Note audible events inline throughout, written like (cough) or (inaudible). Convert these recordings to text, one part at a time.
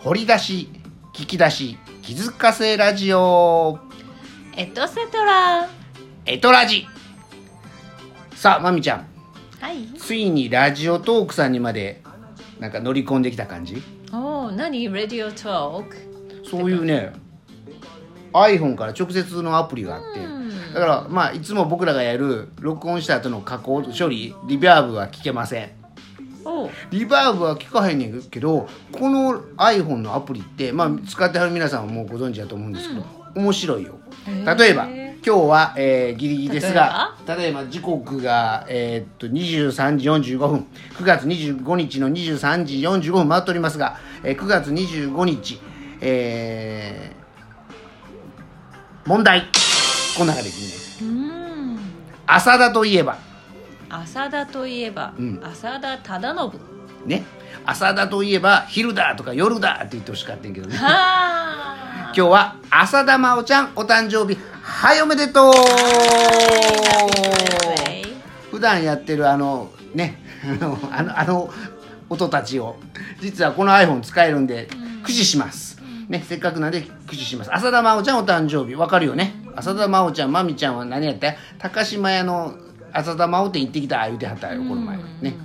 掘り出し聞き出し気づかせラジオ。エトセトラ。エトラジ。さあまみちゃん。はい。ついにラジオトークさんにまでなんか乗り込んできた感じ？おお何？ラディオトークそういうね iPhone から直接のアプリがあって。うん。だからまあいつも僕らがやる録音した後の加工処理リバーブは聞けませんリバーブは聞かへんねんけどこの iPhone のアプリってまあ使ってはる皆さんはもうご存知だと思うんですけど、面白いよ。例えば今日は、えーギリギリですが例えば？時刻が、えーっと23時45分。9月25日の23時45分回っておりますが、えー9月25日えー問題。こんな感じです浅田といえば浅田といえば、うん。浅田忠信。ね。浅田といえば昼だとか夜だって言ってほしかったんやけどね。はあ。(laughs) 今日は浅田真央ちゃんお誕生日はいおめでとう。普段やってるあのね (laughs) あのあの音たちを実はこの iPhone 使えるんで駆使します、ね、せっかくなんで駆使します。浅田真央ちゃんお誕生日。わかるよね。浅田真央ちゃんまみちゃんは何やった？高島屋の浅田真央店行ってきた言うてはったよこの前ね。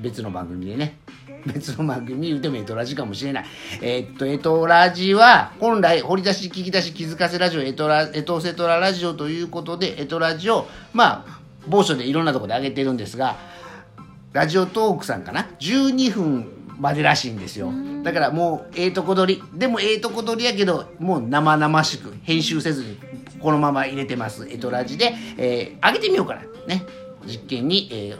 別の番組でね。別の番組言うてもエトラジかもしれない。えーっとエトラジは本来掘り出し聞き出し気づかせラジオエトラエトセトララジオということでエトラジをまあ某所でいろんなところで上げてるんですがラジオトークさんかな？12分までらしいんですよ。だからもうええとこ取り。でもええとこ取りやけどもう生々しく編集せずにこのまま入れてます。エトラジで、えー上げてみようかな。ね。実験に、えー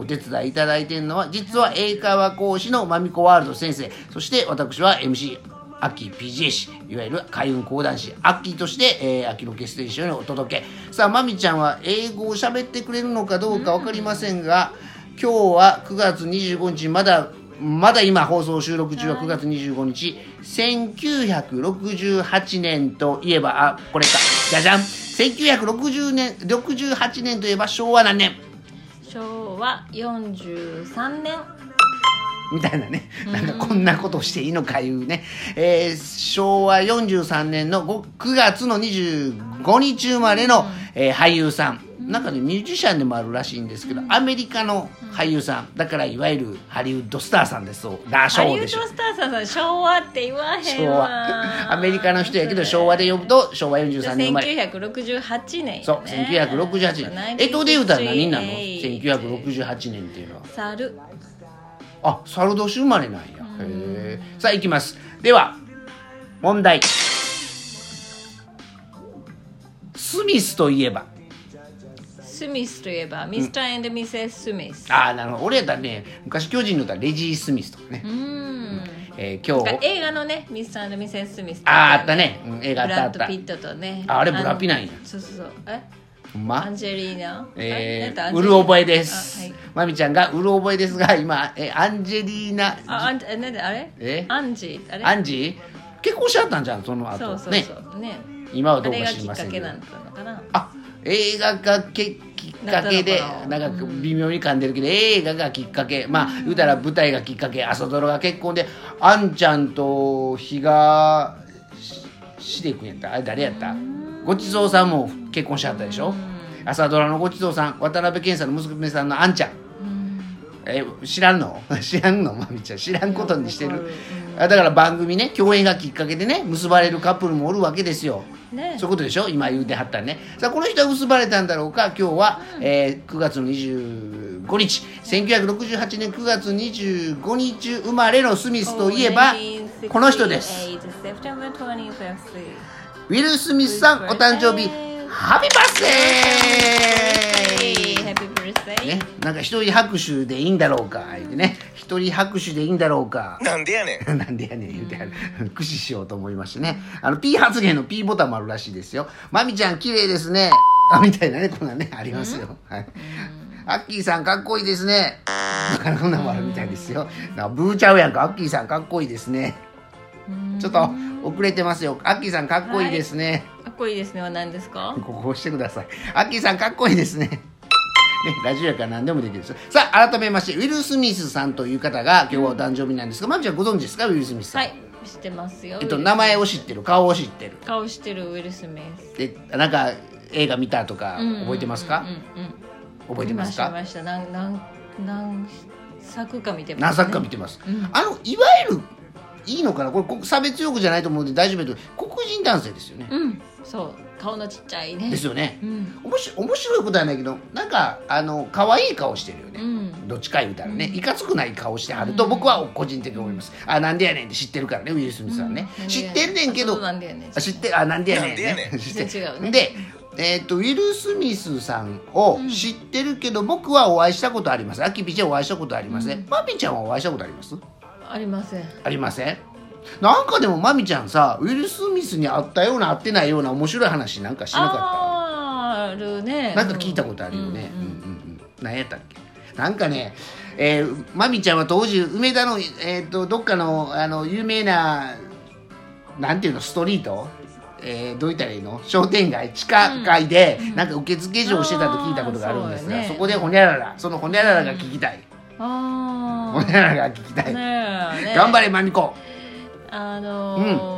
お手伝いいただいているのは実は英会話講師のまみこワールド先生。そして私は MC アッキー PGA 師いわゆる開運講談師。アッキーとして、えー、秋ロケステーションにお届け。さあまみちゃんは英語を喋ってくれるのかどうか分かりませんが、今日は9月25日まだまだ今放送収録中は9月25日、1968年といえばあこれか。じゃじゃん。1960年68年といえば昭和何年？昭和43年。みたいなね、なんかこんなことしていいのかいうね、えー昭和43年の5 9月の25日生まれの、えー俳優さん、なんかねミュージシャンでもあるらしいんですけど、アメリカの俳優さん。だからいわゆるハリウッドスターさんです。そう。だハリウッドそうでしょスターさん昭和って言わへん昭和。わ (laughs) アメリカの人やけど昭和で呼ぶと昭和43年生まれ。1968年そう1968年。えとで言うたら何になるの1968 1968年っていうのは。猿。あサルドシ生まれなんや。へえさあいきます。では問題。スミスといえばスミスといえばミスターミセス・スミスああなるほど。俺やったらね昔巨人の歌レジー・スミスとかね、うん。えー今日。映画のねミスターミセス・スミスあああったね、うん映画あブったあった。ラッド・ピットとね。ああれブラピなんや。のそうそうそう。え？ま？アンジェリーナえー、うる覚えです、あはい。まみちゃんがうる覚えですが今えアンジェリーナああんえなんであれ？え？アンジーあれ？アンジー結婚しちゃったんじゃんその後。そうそうねそう。ね。今はどうか知りませんけど。かけなんだったのかな？あ映画がけきっかけでなな。んか微妙に噛んでるけど、映画がきっかけ。まあ言うたら舞台がきっかけ。朝ドラが結婚であんちゃんと比嘉しでくんやった。あれ誰やった？ごちそうさんも結婚しちゃったでしょ？朝ドラのごちそうさん渡辺謙さんの娘さんのあんちゃん。え知らんの？知らんの？(laughs) (laughs) まみちゃん知らんことにしてる。だから番組ね共演がきっかけでね結ばれるカップルもおるわけですよね。そういうことでしょ？今言うてはったね。さあこの人は結ばれたんだろうか？今日は、えー9月の25日。1968年9月25日生まれのスミスといえばこの人です。1968 September 25th ウィル・スミスさんお誕生日。ハッピーバースデー Happy birthday. ね、なんか一人拍手でいいんだろうか言ってね一人拍手でいいんだろうか。なんでやねん。(laughs) なんでやねん言うて (laughs) 駆使しようと思いましてね。あの P 発言の P ボタンもあるらしいですよ。まみちゃん綺麗ですね。あみたいなねこんなんねありますよ。はい。アッキーさんかっこいいですね。だからこんなんもあるみたいですよ。なブーちゃうやんか。アッキーさんかっこいいですね。ちょっと遅れてますよ。アッキーさんかっこいいですね、かっこいいですねは何ですか？ここ押してください。アッキーさんかっこいいですね。ね、ラジオやから何でもできるです。さあ、改めまして、ウィル・スミスさんという方が今日はお誕生日なんですが、まみちゃんご存知ですか？ウィル・スミスさん。はい知ってますよ。えっと名前を知ってる顔を知ってる。顔知ってるウィル・スミス。でなんか映画見たとか覚えてますか、うんうんうんうん。覚えてますか？何何何作か見てます、何作か見てます、うん。あのいわゆるいいのかな？これこ差別用語じゃないと思うんで大丈夫だけど黒人男性ですよね、うん。そう。顔のちっちゃいね。ですよね、うん。面白面白いことはないけどなんかあの可愛い顔してるよね、うん。どっちか言うたらね。いかつくない顔してはると僕は個人的に思います、あなんでやねんって知ってるからねウィル・スミスはね、うん。知ってんねんけどそうなんだよね。あ知ってあなんでやねん,、なんでやねん。知って。違うね。でえー、とウィル・スミスさんを知ってるけど、僕はお会いしたことあります。アキピちゃんお会いしたことありますね、マミちゃんはお会いしたことあります？ありません。ありません？なんかでもマミちゃんさウィル・スミスに会ったような会ってないような面白い話なんかしなかあるね。ったなんか聞いたことあるよね、うんうんうん。何やったっけ？なんかねえー、マミちゃんは当時梅田の、えー、とどっかのあの有名ななんていうのストリート？えー、どう言ったらいいの？商店街地下街で、なんか受付嬢をしてたと聞いたことがあるんですが、あーそね。そこでほにゃららそのほにゃららが聞きたい、あほにゃららが (laughs) 聞きたい、あねえねえ。頑張れマミコ。あのー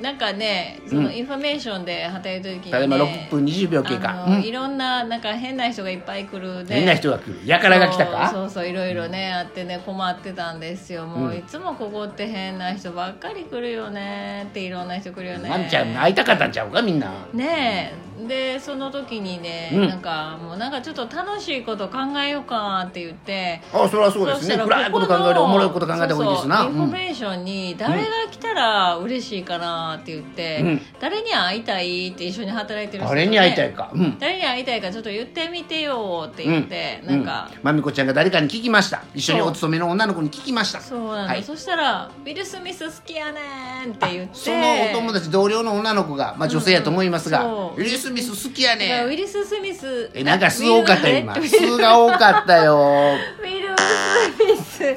なんかねそのインフォメーションで働いてる時に、ね、ただいま6分20秒経過。うん。いろんななんか変な人がいっぱい来るで。変な人が来る。やからが来たか。そうそういろいろねあってね困ってたんですよ。もう、うん。いつもここって変な人ばっかり来るよねっていろんな人来るよね。マミちゃん会いたかったんちゃうかみんな。ねえ。でその時にね、うん。なんかもうなんかちょっと楽しいこと考えようかって言ってあそれはそうですね。暗いこと考えるおもろいこと考えた方がいいですな。インフォメーションに誰が来たら嬉しいかなって言って、うん。誰に会いたいって一緒に働いてる人とね。誰に会いたいか。うん。誰に会いたいかちょっと言ってみてよって言って、うん。なんか、うんまみこちゃんが誰かに聞きました。一緒にお勤めの女の子に聞きました。そうなの、はい。そしたら「ウィル・スミス好きやねん」って言って。そのお友達同僚の女の子が、まあ、女性やと思いますが、ウィル・スミス好きやだからウねィルス・スミスえなんか数多かったよ今数が多かったよ (laughs) スミス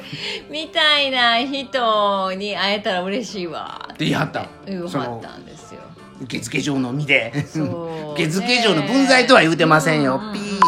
みたいな人に会えたら嬉しいわ。って言い張った言うそのはったんですよ。受付嬢の身で。そう。受付嬢の分際とは言うてませんよ、うん。ピーね。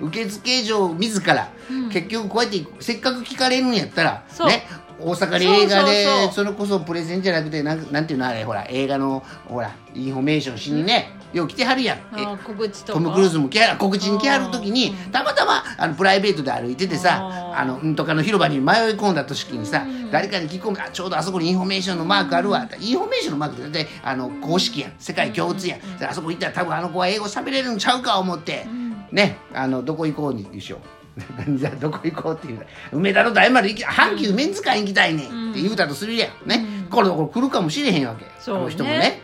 受付嬢自ら、結局こうやってせっかく聞かれるんやったらね大阪で映画でそれこそプレゼンじゃなくてなんなんていうのあれほら映画のほらインフォメーションしにね、よう来てはるやん。トム・クルーズも来はる告知に来はる時にうん。たまたまあのプライベートで歩いててさあのうんとかの広場に迷い込んだ時にさ、誰かに聞き込むあちょうどあそこにインフォメーションのマークあるわ、インフォメーションのマークってあの公式やん。世界共通やん、であそこ行ったら多分あの子は英語喋れるんちゃうか思って、ねあのどこ行こうにでしょう。何 (laughs) じゃどこ行こうっていう。梅田の大丸行き阪急メンズ館行きたいねんって言うたとするやん。ね、これこれ来るかもしれへんわけ。そうね。あの人もね。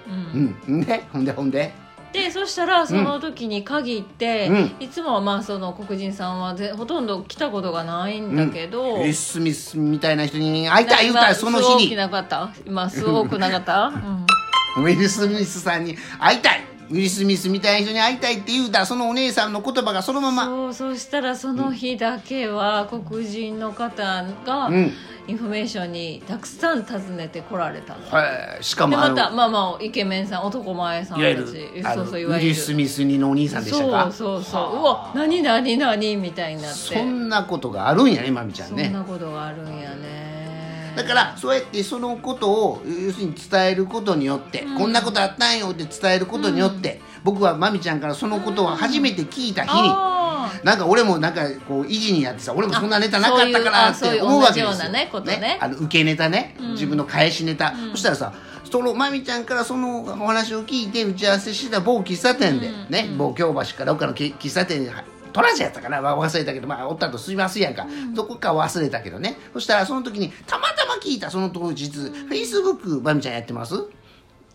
うん、ね。ほんでほんで。でそしたらその時に限って、うん。いつもはまあその黒人さんはぜほとんど来たことがないんだけど、ウィル・スミスみたいな人に会いたい言うたらその日今すごくになかった。今すごくなかった、(laughs) うん。ウィル・スミスさんに会いたいウィル・スミスみたいな人に会いたいって言うたらそのお姉さんの言葉がそのまま。そうそしたらその日だけは黒人の方がうん。インフォメーションにたくさん訪ねてこられたの。はいしかでもまたまあまあイケメンさん男前さんたちそうそういわゆる。ウィル・スミス似のお兄さんでしたか？そうそうそう。うわ何何何みたいになって。そんなことがあるんやねまみちゃんね。そんなことがあるんや。ねだからそうやってそのことを要するに伝えることによって、こんなことあったんよって伝えることによって、僕はまみちゃんからそのことを初めて聞いた日に、あなんか俺もなんかこう維持にやってさ俺もそんなネタなかったからって思うわけですよ。ねことね。あの受けネタね、自分の返しネタ、そしたらさそのまみちゃんからそのお話を聞いて打ち合わせしてた某喫茶店で、ね某京橋かどっかのけ喫茶店にトラジやったかな、まあ、忘れたけど、まあ、おったとすいませんやんか、どこか忘れたけどね。そしたらその時にたまたま聞いたその当日フェイスブックまみちゃんやってます？フ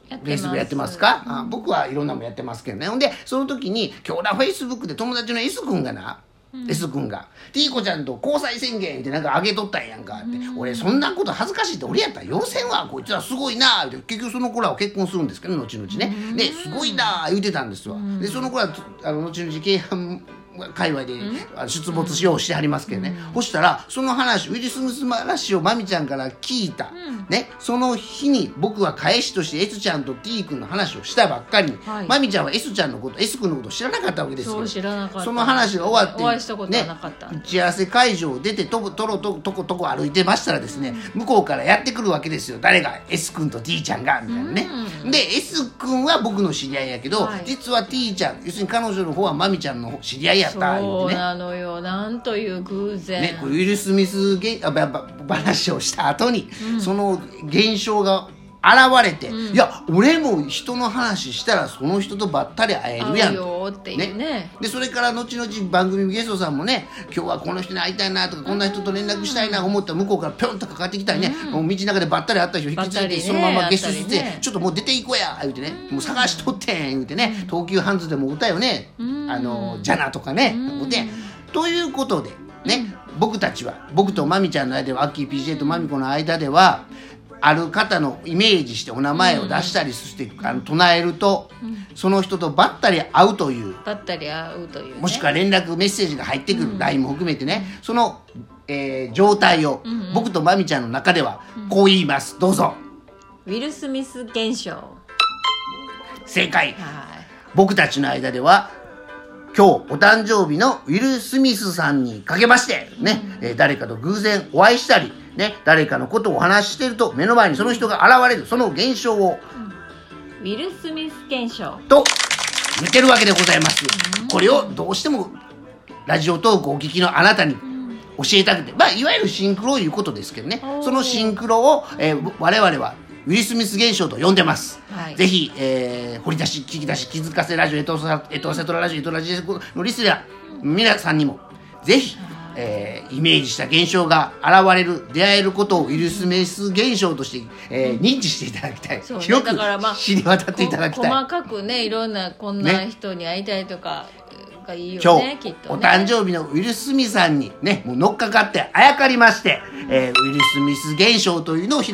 ェイスブックやってますか、あ僕はいろんなもんやってますけどね。ほんでその時に今日なフェイスブックで友達の S 君がな、S 君が「ティーコちゃんと交際宣言」ってなんかあげとったんやんかって、俺そんなこと恥ずかしいって俺やったら要せんわこいつはすごいなって結局その子らは結婚するんですけど後々ね、ですごいな言うてたんですわ、でその子らあの後々京阪界隈で出没しようしてはりますけどね、そしたらその話ウィル・スミス話をまみちゃんから聞いた、ね、その日に僕は返しとして S ちゃんと T 君の話をしたばっかりに、はい。まみちゃんは S ちゃんのこと S 君のことを知らなかったわけですよ。その話が終わってね、打ち合わせ会場を出てとことろととことこ歩いてましたらですね、向こうからやってくるわけですよ。誰が？S 君と T ちゃんがみたいなね、で S 君は僕の知り合いやけど、はい。実は T ちゃん要するに彼女の方はまみちゃんの知り合いやった言そうなのよ。なんという偶然、ね、ウィル・スミスげあばば話をした後に、その現象が現れて、いや俺も人の話したらその人とばったり会えるやんよっていうね。でそれから後々番組ゲストさんもね今日はこの人に会いたいなとかこんな人と連絡したいなと思ったら向こうからぴょんとかかってきたりね、もう道の中でばったり会った人引き継いで、ばったりねそのままゲストして、ね。ちょっともう出ていこうや言うてね、もう探しとってん言うてね、東急ハンズでも歌よね、あのジャナとかね、で。ということでね、僕たちは僕とまみちゃんの間ではアッキー PJ とまみこの間ではある方のイメージしてお名前を出したりして、あの唱えると、その人とばったり会うという。ばったり会うという、ね、もしくは連絡メッセージが入ってくる LINE も含めてね。その、えー状態を僕とまみちゃんの中ではこう言います。どうぞ。ウィル・スミス現象。は正解。い。僕たちの間では今日お誕生日のウィル・スミスさんにかけましてね、えー誰かと偶然お会いしたりね誰かのことをお話ししてると目の前にその人が現れるその現象をウィル・スミス現象。と見てるわけでございますこれをどうしてもラジオトークをお聞きのあなたに教えたくて、まあ、いわゆるシンクロいうことですけどね。そのシンクロを、えー我々はウィル・スミス現象と呼んでます、はい。ぜひ、えー掘り出し聞き出し気づかせラジオエトセエトセトララジオエトラジのリスナー皆さんにもぜひ、えーイメージした現象が現れる出会えることをウィル・スミス現象として、えー認知していただきたい、そうね。広く知り渡っていただきたい。こ細かくねいろんなこんなね。人に会いたいとかがいいよ今日、ねきっとね。お誕生日のウィル・スミスさんにねもう乗っかかってあやかりまして、えーウィル・スミス現象というのを広め